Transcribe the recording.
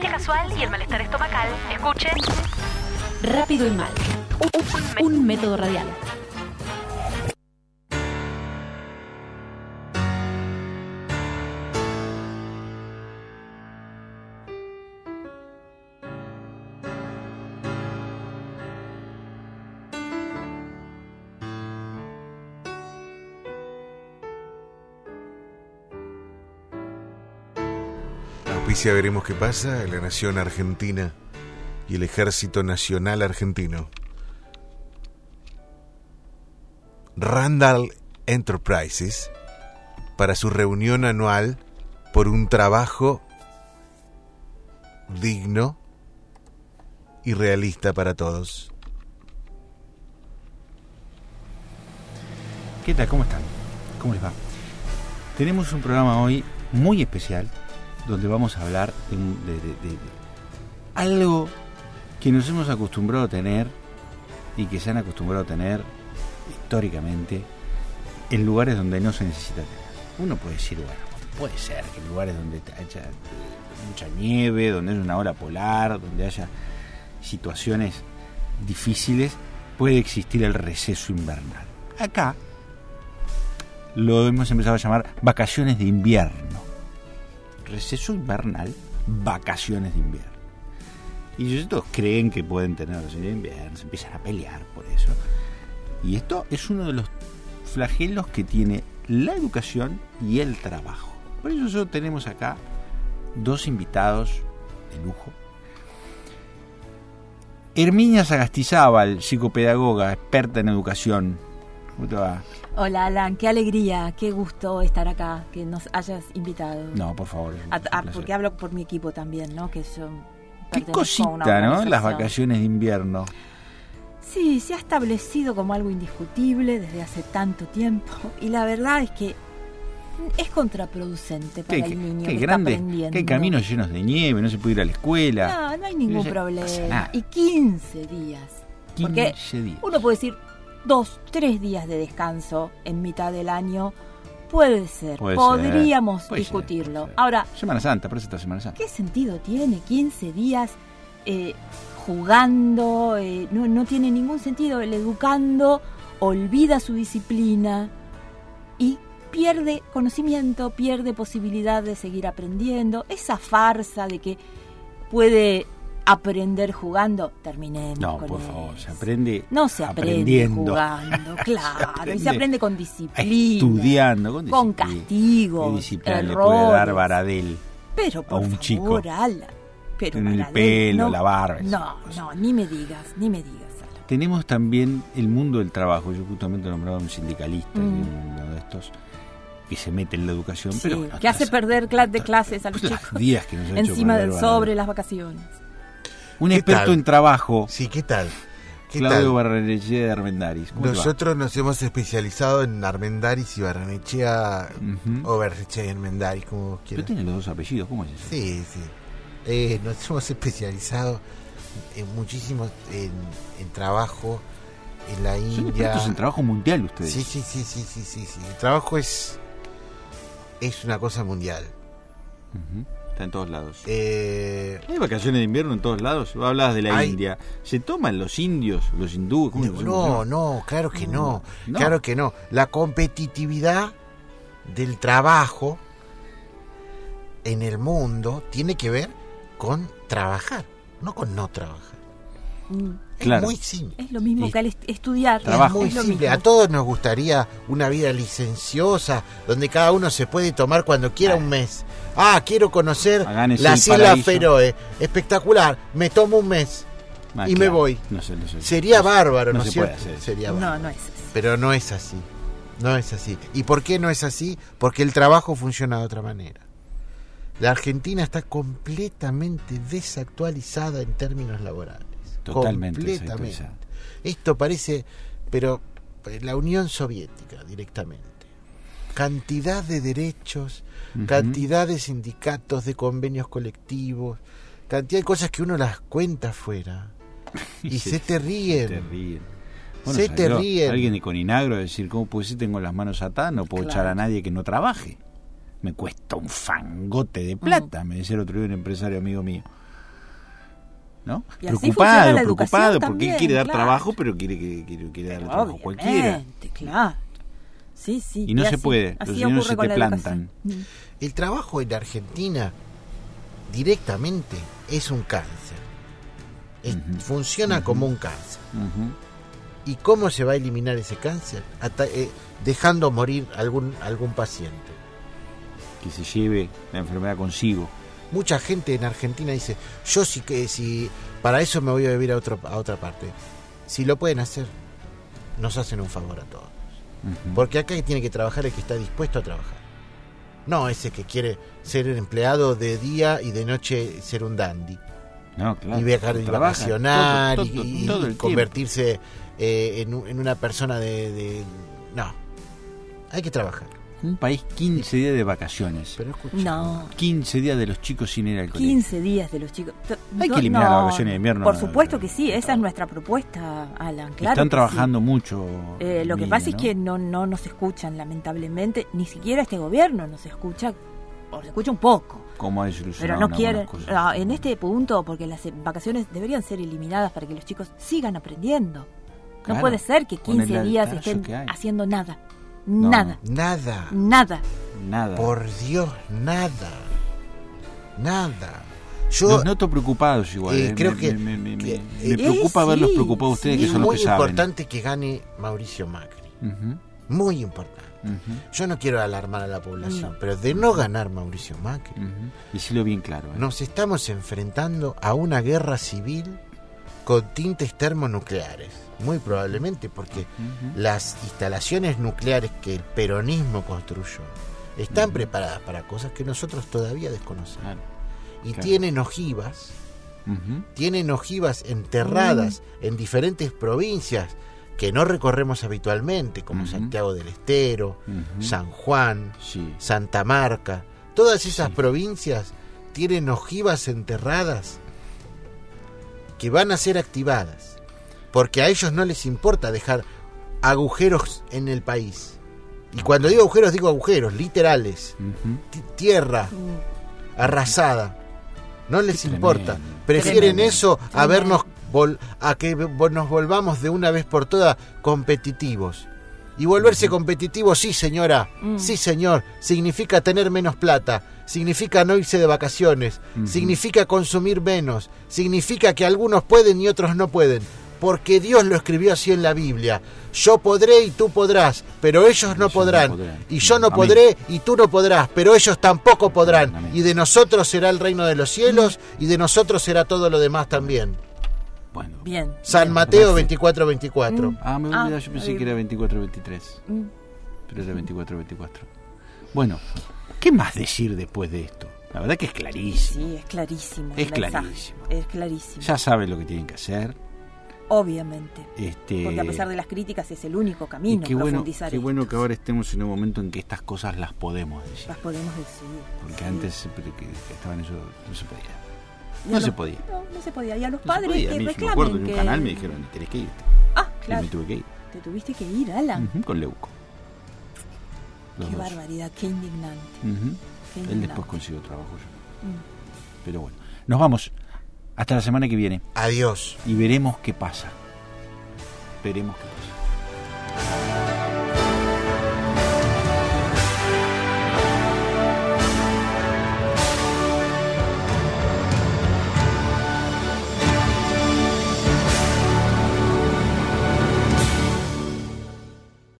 casual y el malestar estomacal, escuche Rápido y mal. Un método radial. Auspicia veremos qué pasa la nación argentina y el ejército nacional argentino. Randall Enterprises para su reunión anual por un trabajo digno y realista para todos. ¿Qué tal? ¿Cómo están? ¿Cómo les va? Tenemos un programa hoy muy especial donde vamos a hablar de, algo que nos hemos acostumbrado a tener y que se han acostumbrado a tener históricamente en lugares donde no se necesita tener. Uno puede decir, bueno, puede ser que en lugares donde haya eh, mucha nieve, donde haya una ola polar, donde haya situaciones difíciles, puede existir el receso invernal. Acá lo hemos empezado a llamar vacaciones de invierno. Receso invernal, vacaciones de invierno. Y ellos creen que pueden tener vacaciones de invierno, se empiezan a pelear por eso. Y esto es uno de los flagelos que tiene la educación y el trabajo. Por eso nosotros tenemos acá dos invitados de lujo. Herminia Sagastizábal, psicopedagoga, experta en educación. ¿Cómo te va? Hola Alan, qué alegría, qué gusto estar acá, que nos hayas invitado. No, por favor. A- a- porque hablo por mi equipo también, ¿no? Que yo Qué cosita, ¿no? Las vacaciones de invierno. Sí, se ha establecido como algo indiscutible desde hace tanto tiempo y la verdad es que es contraproducente para Qué, el niño qué que grande, está aprendiendo. hay caminos llenos de nieve, no se puede ir a la escuela. No, no hay ningún No problema. Y 15 días. Porque 15 días. uno puede decir dos, tres días de descanso en mitad del año. Puede ser, Puede ser, podríamos ser, discutirlo. puede ser. Ahora, Semana Santa, parece esta Semana Santa. ¿qué sentido tiene 15 días eh, jugando? eh, no, no tiene ningún sentido. El educando olvida su disciplina y pierde conocimiento, pierde posibilidad de seguir aprendiendo. Esa farsa de que puede aprender jugando, terminemos No, con por eso. favor, se aprende No se aprende aprendiendo. jugando, claro. y aprende se aprende con disciplina. Estudiando, con, Con disciplina. castigos, ¿Qué disciplina le puede dar. Baradel? Pero por un favor, chico. Pero En el pelo, no, la barba, No, no, ni me digas, ni me digas. Tenemos también el mundo del trabajo. Yo justamente nombraba a un sindicalista, Mm. uno de estos, que se mete en la educación. Sí, pero bueno, que hace perder de clases a los pues, las chicos. días que nos ha hecho Encima perder del sobre las vacaciones. Un ¿Qué experto tal? en trabajo, Sí, ¿qué tal? ¿Qué Claudio? Barrenechea de Armendaris. Nosotros nos hemos especializado en Armendaris y Barrenechea Ujú. o Barrenechea y Armendaris, como vos Pero quieras. tiene los dos apellidos, ¿cómo es eso? Sí, sí. Eh, nos hemos especializado en muchísimo en, en trabajo en la Son India. expertos en trabajo mundial ustedes. Sí, sí, sí, sí, sí, sí, sí. El trabajo es es una cosa mundial. Ujú. Está en todos lados. Eh, ¿Hay vacaciones de invierno en todos lados? Hablabas de la Hay- India. ¿Se toman los indios, los hindúes? ¿Cómo no, no, no, claro que no. No. Claro que no. La competitividad del trabajo en el mundo tiene que ver con trabajar, no con no trabajar. Mm, Claro. Es muy simple. Es lo mismo que al est- estudiar. Trabajo. Muy Es lo simple. A todos nos gustaría una vida licenciosa, donde cada uno se puede tomar cuando quiera un mes. Ah, quiero conocer las Islas. Feroe. Espectacular. Me tomo un mes. Ah, y me voy. No sé, no sé. Sería No bárbaro, ¿no, no es se puede cierto? Sería No, no es así. Pero no es así. No es así. ¿Y por qué no es así? Porque el trabajo funciona de otra manera. La Argentina está completamente desactualizada en términos laborales. Totalmente Completamente. Esto parece, pero eh, la Unión Soviética directamente. Cantidad de derechos, Ujú. cantidad de sindicatos, de convenios colectivos, cantidad de cosas que uno las cuenta afuera. Y se te ríen. Se te ríen. Se te salió ríen. Alguien de Coninagro decir, ¿cómo puede ser? Tengo las manos atadas, no puedo Claro. echar a nadie que no trabaje. Me cuesta un fangote de plata, me decía el otro día un empresario amigo mío. ¿No? Y así funciona preocupado, preocupado, porque también, él quiere dar claro. trabajo, pero quiere, que quiere, quiere dar trabajo a cualquiera. Claro. Sí, sí. Y no se así- puede, así los niños se te la plantan. educación. Mm. El trabajo en Argentina directamente es un cáncer. Es-. Funciona como un cáncer. ¿Y cómo se va a eliminar ese cáncer? Eh, dejando morir algún, algún paciente. Que se lleve la enfermedad consigo. Mucha gente en Argentina dice, yo sí que si para eso me voy a vivir a, otro, a otra parte. Si lo pueden hacer, nos hacen un favor a todos. Porque acá tiene que trabajar el que está dispuesto a trabajar. No ese que quiere ser empleado de día y de noche ser un dandy. No, claro. y viajar y vacacionar todo- y- todo- y, convertirse eh, en, un- en una persona de, de- No, hay que trabajar. Un país 15 días de vacaciones. Pero escucha, No. 15 días de los chicos sin ir al colegio. 15 días de los chicos. Hay que no, eliminar las vacaciones de invierno. Por supuesto que sí, esa es nuestra propuesta, Alan. Claro Están trabajando mucho. Eh, lo que pasa es que no, no nos escuchan, lamentablemente. Ni siquiera este gobierno nos escucha, o se escucha un poco. Cómo ha Pero no en quieren, no, cosas. en este punto, porque las vacaciones deberían ser eliminadas para que los chicos sigan aprendiendo. Claro, no puede ser que con el 15 días estén haciendo nada. No, nada. Nada, Nada. Nada. por Dios, nada. Nada. Yo Los noto preocupados igual. eh, eh. creo me, que- me, me- me- que- me Eh, preocupa sí, verlos preocupados ustedes sí. que es son los muy que saben. importante que gane Mauricio Macri. Muy importante. Yo no quiero alarmar a la población, pero de no ganar Mauricio Macri, ujú. Decilo bien claro. eh. nos estamos enfrentando a una guerra civil con tintes termonucleares. Muy probablemente porque las instalaciones nucleares que el peronismo construyó están preparadas para cosas que nosotros todavía desconocemos. Claro. Y claro. tienen ojivas, tienen ojivas enterradas en diferentes provincias que no recorremos habitualmente, como. Santiago del Estero. San Juan, Sí. Santa Marca. Todas esas Sí. provincias tienen ojivas enterradas que van a ser activadas, porque a ellos no les importa dejar agujeros en el país. Y cuando digo agujeros, digo agujeros literales, tierra arrasada. No les Qué importa. tremendo. Prefieren Tremendo. eso a vernos vol- a que nos volvamos de una vez por todas competitivos. Y volverse competitivo, sí señora, Mm. sí señor, significa tener menos plata, significa no irse de vacaciones, significa consumir menos, significa que algunos pueden y otros no pueden, porque Dios lo escribió así en la Biblia. Yo podré y tú podrás, pero ellos no podrán. podrán. Y yo no Amén. podré y tú no podrás, pero ellos tampoco podrán. Amén. Y de nosotros será el reino de los cielos y de nosotros será todo lo demás también. Bueno. Bien. San. Mateo 24-24. Mm. Ah, me Ah, olvidé, yo pensé que era 24-23. Mm. Pero era 24-24. Bueno, ¿qué más decir después de esto? La verdad que es clarísimo. Sí, es clarísimo. Es clarísimo. Es clarísimo. Ya saben lo que tienen que hacer. Obviamente. Este, Porque a pesar de las críticas es el único y camino qué bueno, profundizar qué bueno esto. que ahora estemos en un momento en que estas cosas las podemos decir. Las podemos decir. Porque sí. antes que estaban eso no se podía. Y No los- se podía. No, no se podía. Y a los No padres podía. A que mí, yo reclamen me acuerdo en un que- canal me dijeron, tenés que irte. Ah, Y claro. me tuve que ir. Te tuviste que ir, Alan. Con Leuco. Los Qué dos. barbaridad, qué indignante. Qué Él después consiguió trabajo yo. Mm. Pero bueno, nos vamos. Hasta la semana que viene Adiós. y veremos qué pasa. Veremos qué pasa.